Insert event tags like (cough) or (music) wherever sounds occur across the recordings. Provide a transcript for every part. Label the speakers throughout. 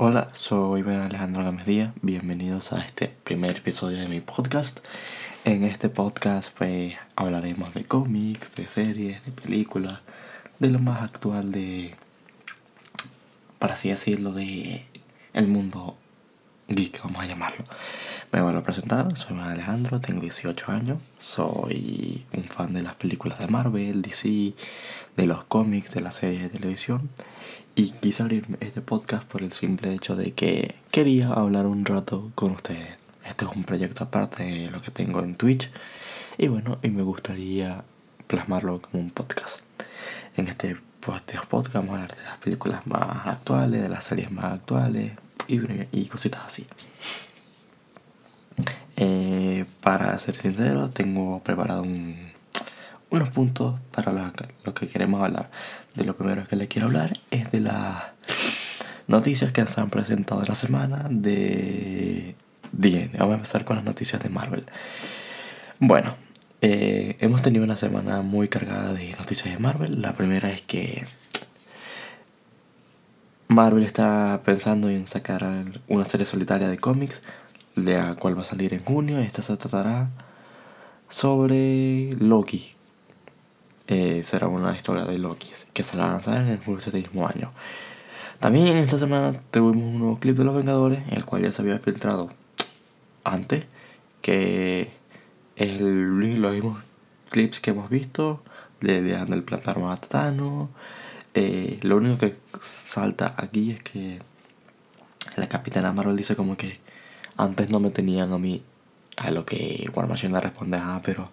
Speaker 1: Hola, soy Ben Alejandro Gómez Díaz. Bienvenidos a este primer episodio de mi podcast. En este podcast pues hablaremos de cómics, de series, de películas, de lo más actual de, para así decirlo, de el mundo geek, vamos a llamarlo. Me vuelvo a presentar, soy Alejandro, tengo 18 años, soy un fan de las películas de Marvel, DC, de los cómics, de las series de televisión y quise abrirme este podcast por el simple hecho de que quería hablar un rato con ustedes. Este es un proyecto aparte de lo que tengo en Twitch. Y bueno, y me gustaría plasmarlo como un podcast. En este podcast vamos a hablar de las películas más actuales, de las series más actuales y, y cositas así. Eh, para ser sincero, tengo preparado un unos puntos para lo, que queremos hablar. De lo primero que le quiero hablar es de las noticias que se han presentado en la semana de Bien, vamos a empezar con las noticias de Marvel. Bueno, eh, hemos tenido una semana muy cargada de noticias de Marvel. La primera es que Marvel está pensando en sacar una serie solitaria de cómics, la cual va a salir en junio. Esta se tratará sobre Loki, eh, será una historia de Loki que se la lanzará en el julio de este mismo año. También esta semana tuvimos un nuevo clip de los Vengadores, el cual ya se había filtrado antes, que es el, los mismos clips que hemos visto, de, de del plan para Thanos. Eh, lo único que salta aquí es que la capitana Marvel dice como que antes no me tenían a mí, a lo que War Machine responde, ah, pero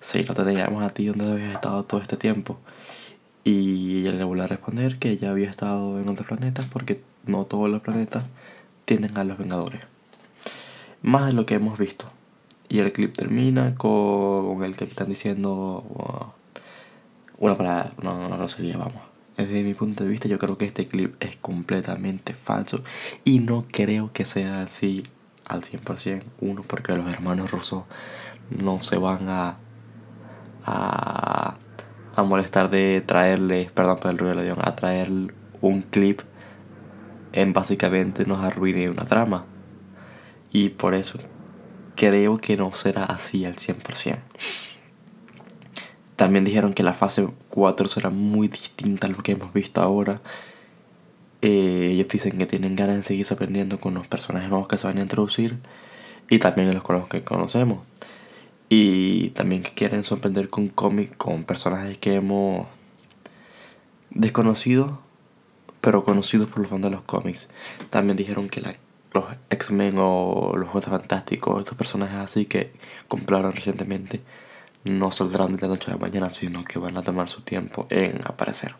Speaker 1: Sí, no te teníamos a ti donde habías estado todo este tiempo. Y ella le volvió a responder que ella había estado en otros planetas porque no todos los planetas tienen a los Vengadores. Más de lo que hemos visto. Y el clip termina con el que están diciendo una palabra, no, no, grosería, vamos. Desde mi punto de vista yo creo que este clip es completamente falso y no creo que sea así al 100%. Uno, porque los hermanos rusos no se van a a, a molestar de traerle, perdón por el ruido de a traer un clip en básicamente nos arruine una trama. Y por eso creo que no será así al 100%. También dijeron que la fase 4 será muy distinta a lo que hemos visto ahora. Eh, ellos dicen que tienen ganas de seguir aprendiendo con los personajes nuevos que se van a introducir y también los con los que conocemos. Y también que quieren sorprender con cómics, con personajes que hemos desconocido, pero conocidos por los fans de los cómics. También dijeron que los X-Men o los Juegos Fantásticos, estos personajes así que compraron recientemente, no saldrán de la noche a la mañana, sino que van a tomar su tiempo en aparecer.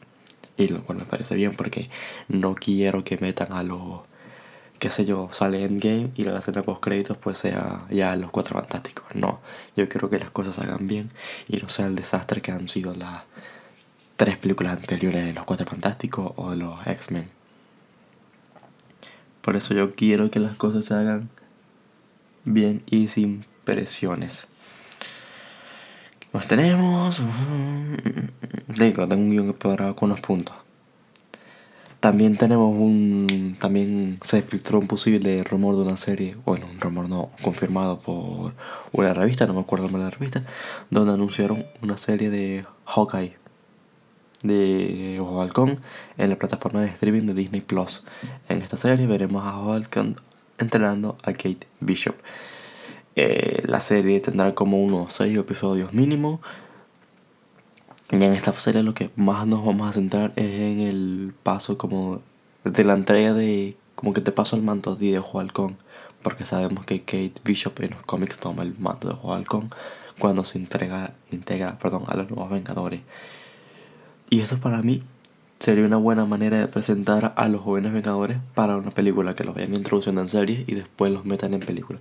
Speaker 1: Y lo cual me parece bien porque no quiero que metan a los qué sé yo, sale Endgame y la escena post créditos pues sea ya los cuatro fantásticos. No, yo quiero que las cosas hagan bien y no sea el desastre que han sido las tres películas anteriores de los cuatro fantásticos o de los X-Men. Por eso yo quiero que las cosas se hagan bien y sin presiones. Nos tenemos. Digo, tengo un guion preparado con unos puntos. También tenemos un. También se filtró un posible rumor de una serie. Bueno, un rumor no, confirmado por una revista, no me acuerdo de la revista. Donde anunciaron una serie de Hawkeye. De Halcón en la plataforma de streaming de Disney Plus. En esta serie veremos a Halcón entrenando a Kate Bishop. Eh, la serie tendrá como unos 6 episodios mínimo y en esta serie lo que más nos vamos a centrar es en el paso como de la entrega de como que te paso el manto de Halcón porque sabemos que Kate Bishop en los cómics toma el manto de Halcón cuando se entrega, integra perdón, a los nuevos Vengadores. Y eso para mí sería una buena manera de presentar a los jóvenes Vengadores para una película que los vayan introduciendo en series y después los metan en película.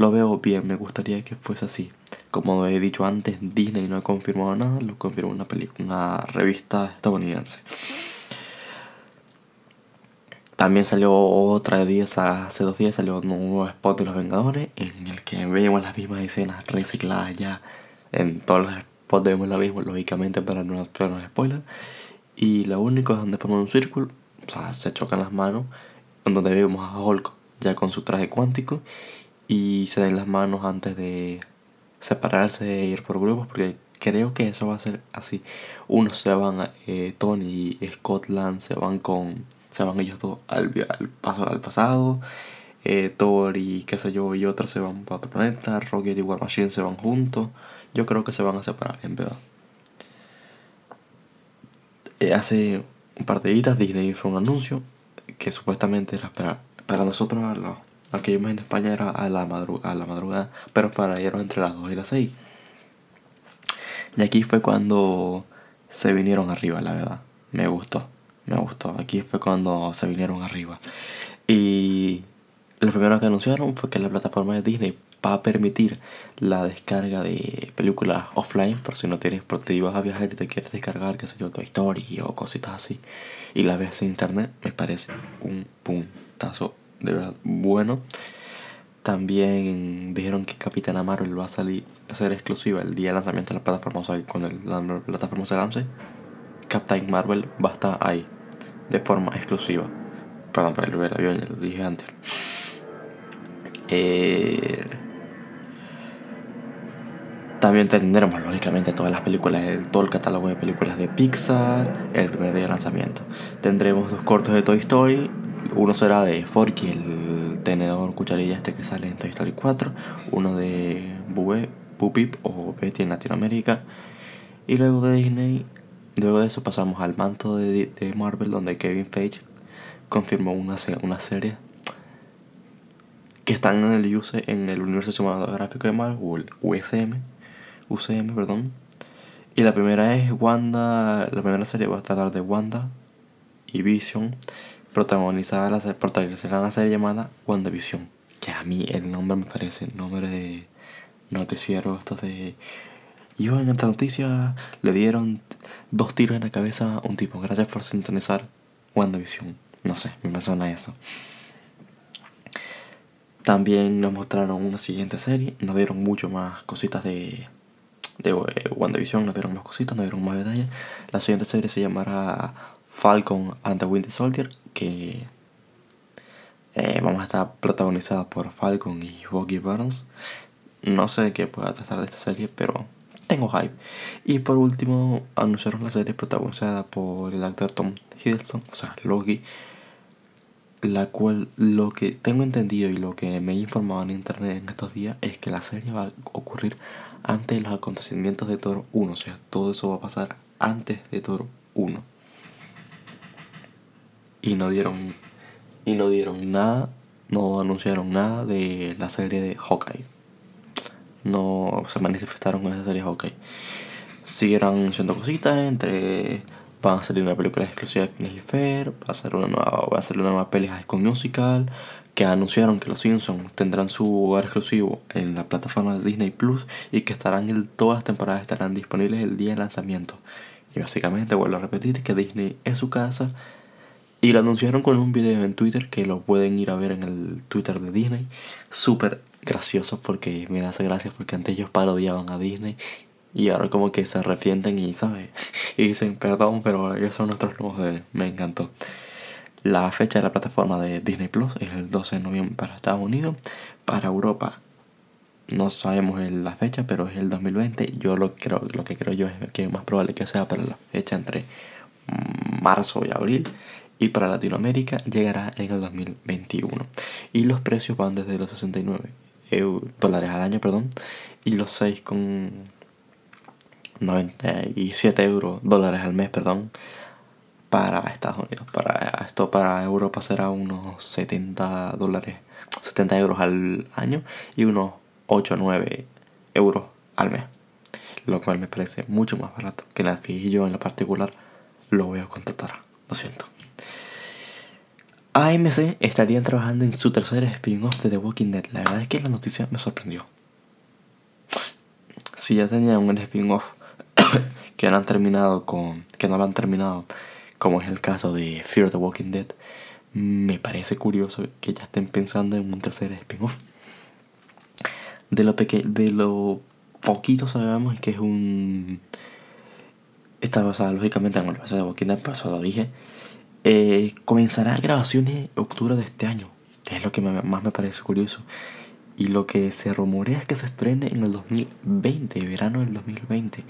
Speaker 1: Lo veo bien, me gustaría que fuese así. Como he dicho antes, Disney no ha confirmado nada, lo confirmó una, una revista estadounidense. También salió otra día, hace dos días salió un nuevo spot de los Vengadores en el que vemos las mismas escenas recicladas ya. En todos los spots vemos lo mismo, lógicamente para no hacernos spoilers. Y lo único es donde forman un círculo, o sea, se chocan las manos, donde vemos a Hulk ya con su traje cuántico y se den las manos antes de separarse e ir por grupos porque creo que eso va a ser así. Unos se van, eh, Tony y Scotland se van con, se van ellos dos al, al, paso, al pasado. Eh, Thor y qué sé yo y otros se van para otro planeta. Rocket y War Machine se van juntos. Yo creo que se van a separar, en verdad. Eh, hace un par de días Disney hizo un anuncio que supuestamente era para, para nosotros, a los, que en España era a la, madrugada, a la madrugada, pero para ellos entre las 2 y las 6. Y aquí fue cuando se vinieron arriba, la verdad. Me gustó, me gustó. Aquí fue cuando se vinieron arriba. Y lo primero que anunciaron fue que la plataforma de Disney va a permitir la descarga de películas offline por si no tienes por ibas a viajar y te quieres descargar qué sé yo Toy Story o cositas así y la ves en internet me parece un puntazo de verdad bueno también dijeron que Capitana Marvel va a salir a ser exclusiva el día de lanzamiento de la plataforma o sea cuando la plataforma se lance Captain Marvel va a estar ahí de forma exclusiva perdón pero lo dije antes eh, también tendremos, lógicamente, todas las películas, todo el catálogo de películas de Pixar, el primer día de lanzamiento. Tendremos dos cortos de Toy Story. Uno será de Forky, el tenedor cucharilla este que sale en Toy Story 4. Uno de Bube, o Betty en Latinoamérica. Y luego de Disney, luego de eso pasamos al manto de, de Marvel, donde Kevin Feige confirmó una, una serie que están en el, en el universo cinematográfico de Marvel, USM UCM, perdón. Y la primera es Wanda, la primera serie va a tratar de Wanda y Vision, protagonizada la, protagonizará la serie llamada WandaVision. Que a mí el nombre me parece el nombre de noticiero, esto de... Y en esta noticia le dieron dos tiros en la cabeza a un tipo. Gracias por sintonizar WandaVision. No sé, me suena eso. También nos mostraron una siguiente serie. Nos dieron mucho más cositas de de WandaVision, nos dieron más cositas, nos dieron más detalles. La siguiente serie se llamará Falcon and the Winter Soldier, que eh, vamos a estar protagonizada por Falcon y Bucky Barnes. No sé qué pueda tratar de esta serie, pero tengo hype. Y por último, anunciaron la serie protagonizada por el actor Tom Hiddleston, o sea, Loki, la cual lo que tengo entendido y lo que me he informado en internet en estos días es que la serie va a ocurrir antes de los acontecimientos de Toro 1. O sea, todo eso va a pasar antes de Toro 1. Y no dieron. Y no dieron nada. No anunciaron nada de la serie de Hawkeye. No se manifestaron con esa serie de Hawkeye. Siguieron anunciando cositas entre. Van a salir una película exclusiva de Phineas Fair. Va a ser una nueva. Va a salir una nueva película con musical que anunciaron que los Simpsons tendrán su hogar exclusivo en la plataforma de Disney Plus y que estarán en todas las temporadas estarán disponibles el día de lanzamiento. Y básicamente vuelvo a repetir que Disney es su casa y lo anunciaron con un video en Twitter que lo pueden ir a ver en el Twitter de Disney. Súper gracioso porque me hace gracia porque antes ellos parodiaban a Disney y ahora como que se arrepienten y, ¿sabes? (laughs) Y dicen, perdón, pero ellos son nuestros nuevos Me encantó. La fecha de la plataforma de Disney Plus es el 12 de noviembre para Estados Unidos. Para Europa no sabemos la fecha, pero es el 2020. Yo lo, creo, lo que creo yo es que es más probable que sea para la fecha entre marzo y abril. Y para Latinoamérica llegará en el 2021. Y los precios van desde los 69 dólares al año, perdón, y los 6,97 euros dólares al mes, perdón, para Estados Unidos. Para esto para Europa será unos 70 dólares, 70 euros al año y unos 8 o 9 euros al mes. Lo cual me parece mucho más barato que Netflix y yo en lo particular lo voy a contratar. Lo siento. AMC estarían trabajando en su tercer spin-off de The Walking Dead. La verdad es que la noticia me sorprendió. Si ya tenían un spin-off (coughs) que no han terminado con. que no lo han terminado como es el caso de Fear the Walking Dead, me parece curioso que ya estén pensando en un tercer spin-off. De lo, de lo poquito sabemos que es un... Está basada lógicamente en el universo de Walking Dead, por eso lo dije. Eh, comenzará grabaciones en octubre de este año, que es lo que más me parece curioso. Y lo que se rumorea es que se estrene en el 2020, verano del 2020.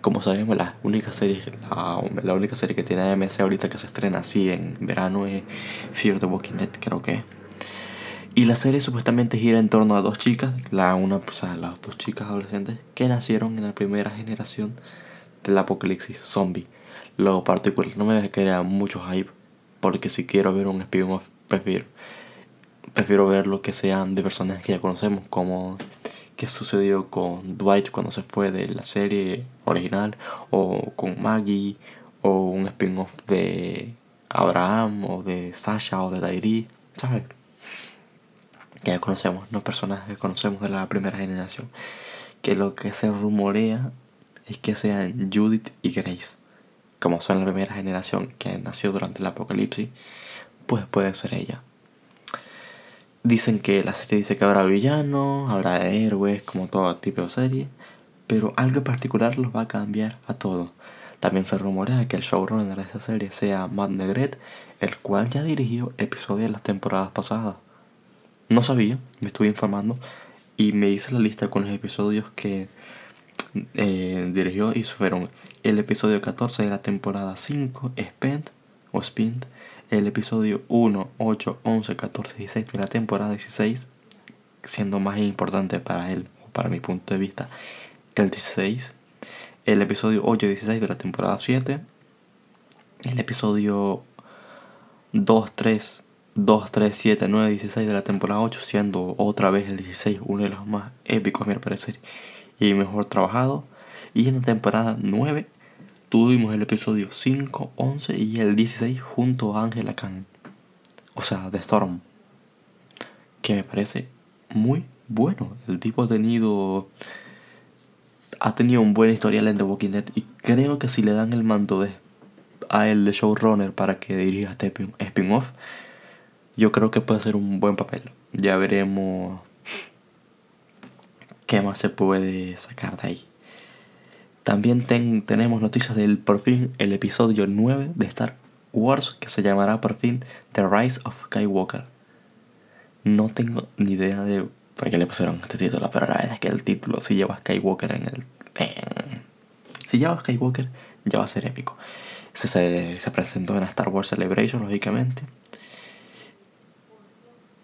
Speaker 1: Como sabemos, la única serie, la, única serie que tiene AMC ahorita que se estrena así en verano es Fear the Walking Dead, creo que Y la serie supuestamente gira en torno a dos chicas, la una, pues, las dos chicas adolescentes que nacieron en la primera generación del apocalipsis zombie. Lo particular, no me crear mucho hype, porque si quiero ver un spin-off, prefiero prefiero ver lo que sean de personajes que ya conocemos, como que sucedió con Dwight cuando se fue de la serie original, o con Maggie, o un spin-off de Abraham, o de Sasha, o de Dairi, ¿sabes? Que ya conocemos, no personajes que conocemos de la primera generación. Que lo que se rumorea es que sean Judith y Grace, como son la primera generación que nació durante el apocalipsis, pues puede ser ella. Dicen que la serie dice que habrá villanos, habrá héroes, como todo tipo de serie, pero algo en particular los va a cambiar a todos. También se rumorea que el showrunner de esta serie sea Matt Negret, el cual ya dirigió episodios de las temporadas pasadas. No sabía, me estuve informando y me hice la lista con los episodios que eh, dirigió y fueron el episodio 14 de la temporada 5, Spent o Spint, el episodio 1, 8, 11, 14, 16 de la temporada 16, siendo más importante para él, o para mi punto de vista, el 16, el episodio 8 y 16 de la temporada 7, el episodio 2, 3, 2, 3, 7, 9, 16 de la temporada 8, siendo otra vez el 16 uno de los más épicos a mi parecer y mejor trabajado. Y en la temporada 9 tuvimos el episodio 5, 11 y el 16 junto a Angela Khan. O sea, de Storm. Que me parece muy bueno. El tipo ha tenido. Ha tenido un buen historial en The Walking Dead. Y creo que si le dan el mando de, a él de showrunner para que dirija este spin-off, yo creo que puede ser un buen papel. Ya veremos qué más se puede sacar de ahí. También tenemos noticias del por fin el episodio 9 de Star Wars que se llamará por fin The Rise of Skywalker. No tengo ni idea de por qué le pusieron este título, pero la verdad es que el título si lleva Skywalker en el... si lleva Skywalker ya va a ser épico. Se, se, se presentó en Star Wars Celebration, lógicamente.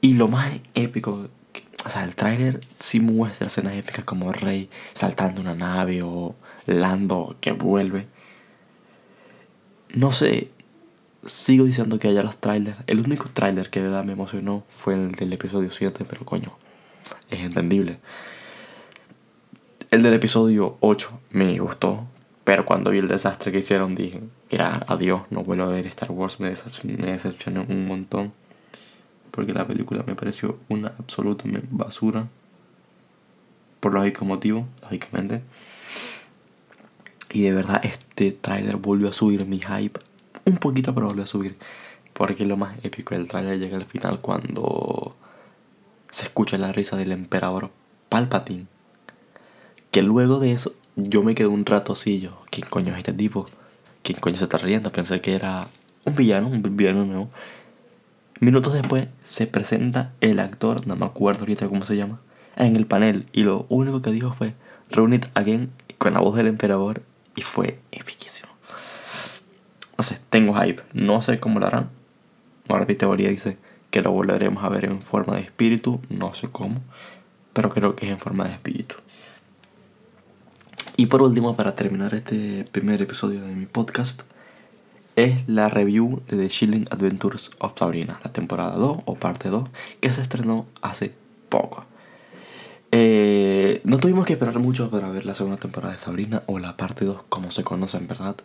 Speaker 1: Y lo más épico o sea, el tráiler sí muestra escenas épicas como Rey saltando una nave o Lando que vuelve. No sé, sigo diciendo que haya los trailers. El único tráiler que de verdad me emocionó fue el del episodio 7, pero coño, es entendible. El del episodio 8 me gustó, pero cuando vi el desastre que hicieron dije, mira, adiós, no vuelvo a ver Star Wars, me decepcioné un montón porque la película me pareció una absoluta basura. Por lógico motivo, lógicamente. Y de verdad este trailer volvió a subir mi hype. Un poquito, pero volvió a subir. Porque lo más épico del trailer llega al final cuando se escucha la risa del emperador Palpatine. Que luego de eso yo me quedé un rato. ¿Quién coño es este tipo? ¿Quién coño se está riendo? Pensé que era un villano, un villano nuevo. Minutos después se presenta el actor, no me acuerdo ahorita cómo se llama, en el panel y lo único que dijo fue Run it again con la voz del emperador y fue eficísimo. No sé, tengo hype, no sé cómo lo harán. Ahora mi teoría dice que lo volveremos a ver en forma de espíritu, no sé cómo, pero creo que es en forma de espíritu. Y por último, para terminar este primer episodio de mi podcast, es la review de The Chilling Adventures of Sabrina, la temporada 2 o parte 2, que se estrenó hace poco. Eh, no tuvimos que esperar mucho para ver la segunda temporada de Sabrina o la parte 2, como se conoce en verdad,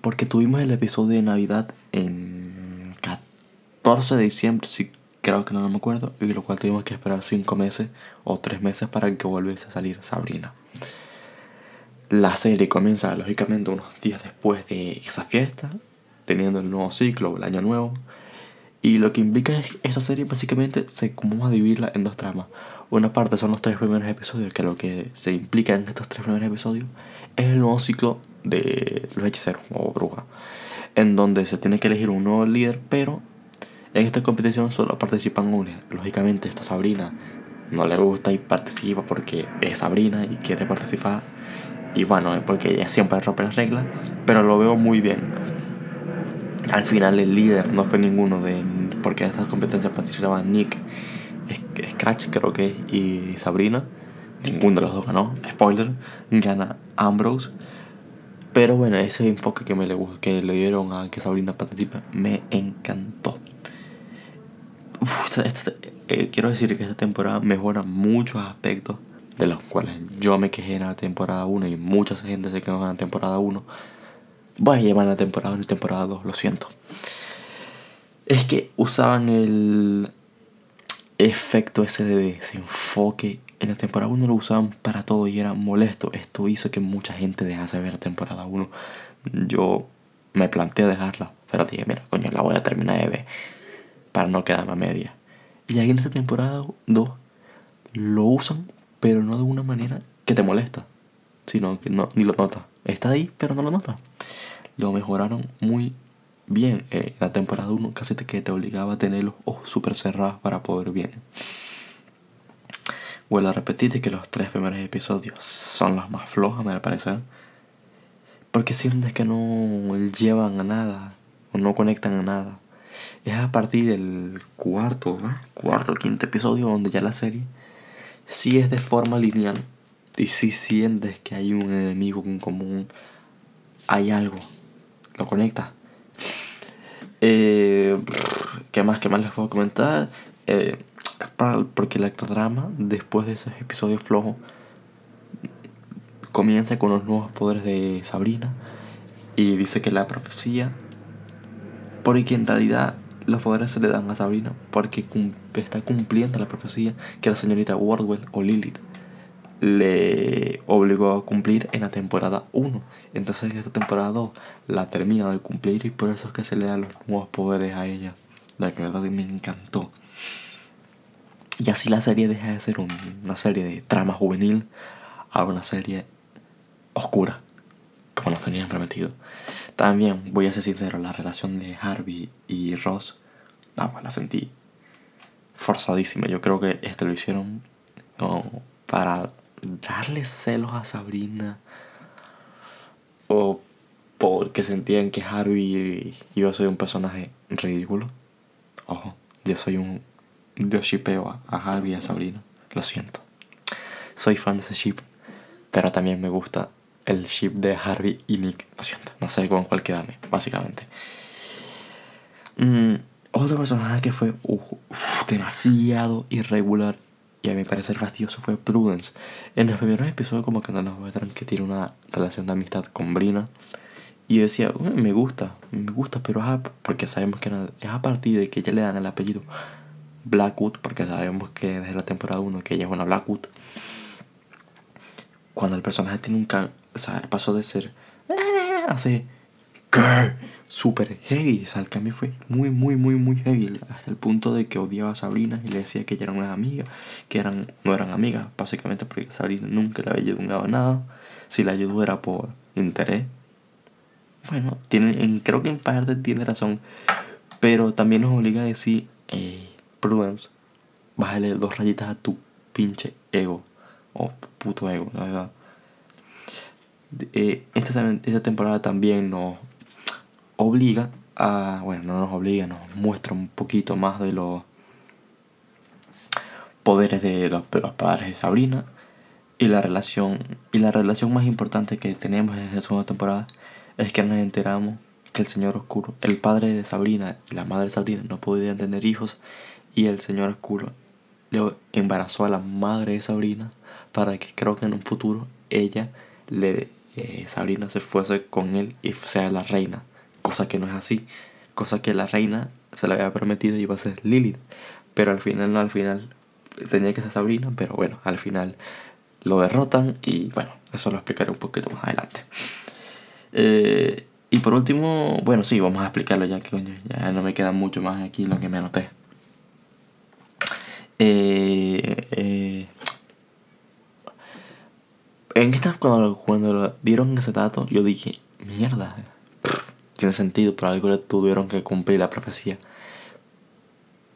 Speaker 1: porque tuvimos el episodio de Navidad en 14 de diciembre, si creo que no, me acuerdo, y lo cual tuvimos que esperar 5 meses o 3 meses para que volviese a salir Sabrina. La serie comienza lógicamente unos días después de esa fiesta, teniendo el nuevo ciclo, el año nuevo. Y lo que implica es esta serie básicamente se vamos a dividirla en dos tramas. Una parte son los tres primeros episodios, que lo que se implica en estos tres primeros episodios es el nuevo ciclo de los hechiceros o brujas. en donde se tiene que elegir un nuevo líder, pero en esta competición solo participan una. Lógicamente, esta Sabrina no le gusta y participa porque es Sabrina y quiere participar. Y bueno, porque ella siempre rompe las reglas, pero lo veo muy bien. Al final el líder no fue ninguno de... Porque en estas competencias participaban Nick, Scratch creo que y Sabrina. Ninguno de los dos ganó. Spoiler, gana Ambrose. Pero bueno, ese enfoque que, me le, que le dieron a que Sabrina participe me encantó. Eh, quiero decir que esta temporada mejora muchos aspectos de los cuales yo me quejé en la temporada 1 y mucha gente se quedó en la temporada 1. Voy a llevar la temporada 1 y temporada 2, lo siento. Es que usaban el efecto ese de desenfoque. En la temporada 1 lo usaban para todo y era molesto. Esto hizo que mucha gente dejase de ver la temporada 1. Yo me planteé dejarla, pero dije, mira, coño, la voy a terminar de ver para no quedarme a media. Y ahí en esta temporada 2 lo usan, pero no de una manera que te molesta, sino que no, ni lo nota. Está ahí, pero no lo nota. Lo mejoraron muy bien. Eh, la temporada 1 casi te, que te obligaba a tener los ojos súper cerrados para poder bien. Vuelvo a repetirte que los tres primeros episodios son los más flojos, me parece. Porque sientes que no llevan a nada o no conectan a nada. Es a partir del cuarto, cuarto o quinto episodio donde ya la serie sí es de forma lineal. Y si sientes que hay un enemigo en común, hay algo, lo conecta. Eh, ¿Qué más? ¿Qué más les puedo comentar? Eh, porque la drama, después de esos episodios flojos, comienza con los nuevos poderes de Sabrina. Y dice que la profecía, porque en realidad los poderes se le dan a Sabrina porque está cumpliendo la profecía que la señorita Wardwell o Lilith le obligó a cumplir en la temporada 1. Entonces en esta temporada 2 la termina de cumplir y por eso es que se le dan los nuevos poderes a ella. La que verdad me encantó. Y así la serie deja de ser una serie de trama juvenil a una serie oscura, como nos tenían prometido. También, voy a ser sincero, la relación de Harvey y Ross, vamos, la sentí forzadísima. Yo creo que esto lo hicieron como para darle celos a Sabrina o porque sentían que Harvey iba a ser un personaje ridículo. Ojo, yo soy un. Yo shipeo a, Harvey y a Sabrina. Lo siento. Soy fan de ese ship. Pero también me gusta el ship de Harvey y Nick. Lo siento. No sé con cuál quedarme, básicamente. Mm, otro personaje que fue demasiado irregular y a mi parecer fastidioso fue Prudence. En los primeros episodios como que no nos muestran que tiene una relación de amistad con Brina. Y decía, me gusta, me gusta, pero porque sabemos que es a partir de que ella le dan el apellido Blackwood, porque sabemos que desde la temporada 1 que ella es una Blackwood. Cuando el personaje tiene un cambio, o sea, pasó de ser (laughs) así, super heavy. O sea, el cambio fue muy, muy, muy, muy heavy. Hasta el punto de que odiaba a Sabrina y le decía que ella era una amiga, que eran, no eran amigas, básicamente porque Sabrina nunca le había ayudado nada. Si la ayudó era por interés. Bueno, tiene, creo que en parte tiene razón. Pero también nos obliga a decir, Prudence, bájale dos rayitas a tu pinche ego. O puto ego, la verdad. Eh, esta, esta temporada también nos obliga a, bueno, no nos obliga, nos muestra un poquito más de los poderes de los, padres de Sabrina y la relación y la relación más importante que tenemos en la segunda temporada es que nos enteramos que el Señor Oscuro, el padre de Sabrina y la madre de Sabrina no podían tener hijos y el Señor Oscuro le embarazó a la madre de Sabrina para que creo que en un futuro ella le eh, Sabrina se fuese con él y sea la reina cosa que no es así, cosa que la reina se le había prometido y iba a ser Lilith, pero al final no, al final tenía que ser Sabrina, pero bueno, al final lo derrotan y bueno, eso lo explicaré un poquito más adelante. Eh, y por último, bueno, sí, vamos a explicarlo ya que ya no me queda mucho más aquí lo que me anoté. Eh, eh, en esta, cuando, cuando dieron ese dato, yo dije, mierda, tiene sentido, por algo tuvieron que cumplir la profecía.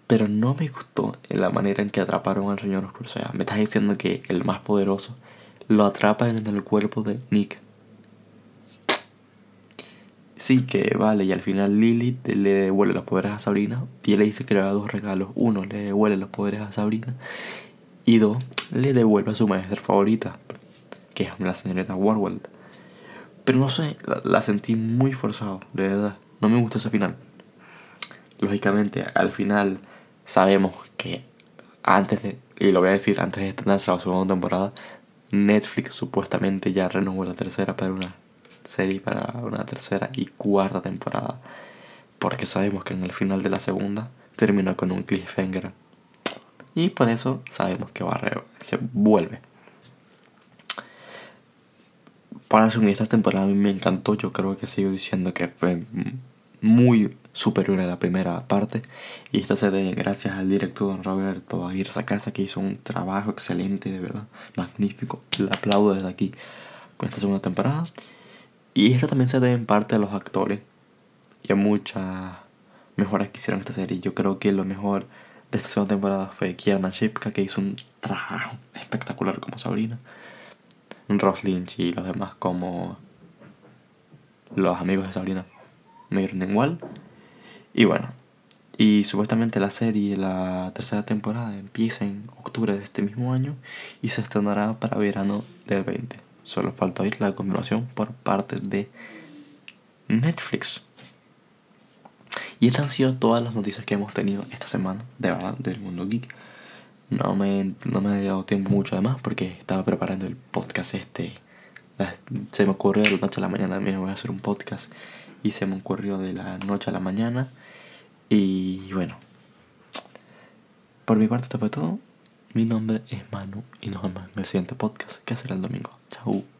Speaker 1: Pero no me gustó la manera en que atraparon al señor oscuro. O sea, me estás diciendo que el más poderoso lo atrapa en el cuerpo de Nick. Sí, que vale, y al final Lilith le devuelve los poderes a Sabrina. Y él le dice que le da dos regalos. Uno, le devuelve los poderes a Sabrina. Y dos, le devuelve a su maestra favorita, que es la señorita Warworld. Pero no sé, la, sentí muy forzado, de verdad. No me gustó ese final. Lógicamente, al final sabemos que antes de, y lo voy a decir, antes de estrenarse la segunda temporada, Netflix supuestamente ya renovó la tercera para una serie, para una tercera y cuarta temporada. Porque sabemos que en el final de la segunda terminó con un cliffhanger. Y por eso sabemos que va a se vuelve. Para resumir, esta temporada a mí me encantó. Yo creo que sigo diciendo que fue muy superior a la primera parte. Y esto se debe gracias al director don Roberto Aguirre Sacasa que hizo un trabajo excelente, de verdad, magnífico. Le aplaudo desde aquí con esta segunda temporada. Y esto también se debe en parte a los actores y a muchas mejoras que hicieron esta serie. Yo creo que lo mejor de esta segunda temporada fue Kiernan Shipka, que hizo un trabajo espectacular como Sabrina. Ross y los demás como los amigos de Sabrina me dieron igual. Y bueno, y supuestamente la serie, la tercera temporada, empieza en octubre de este mismo año y se estrenará para verano del 20. Solo falta oír la continuación por parte de Netflix. Y estas han sido todas las noticias que hemos tenido esta semana, de verdad, del mundo geek. No me, no me he dado tiempo mucho además porque estaba preparando el podcast este. Se me ocurrió de la noche a la mañana, me voy a hacer un podcast. Y se me ocurrió de la noche a la mañana y bueno, por mi parte esto fue todo. Mi nombre es Manu y nos vemos en el siguiente podcast que será el domingo. Chao.